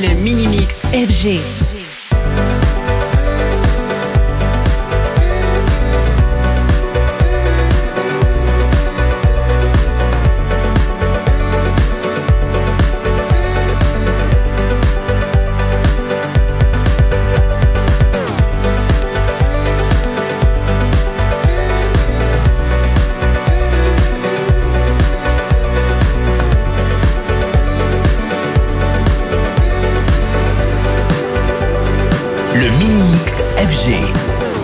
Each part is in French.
le mini-mix FG. le mini-mix FG.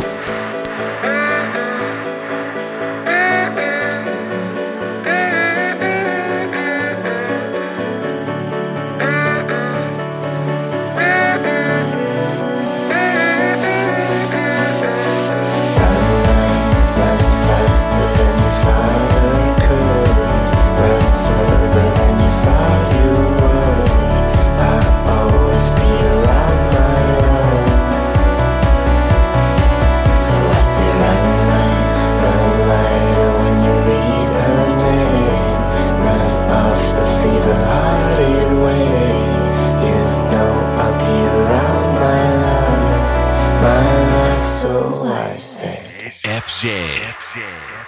I say. FJ. FJ.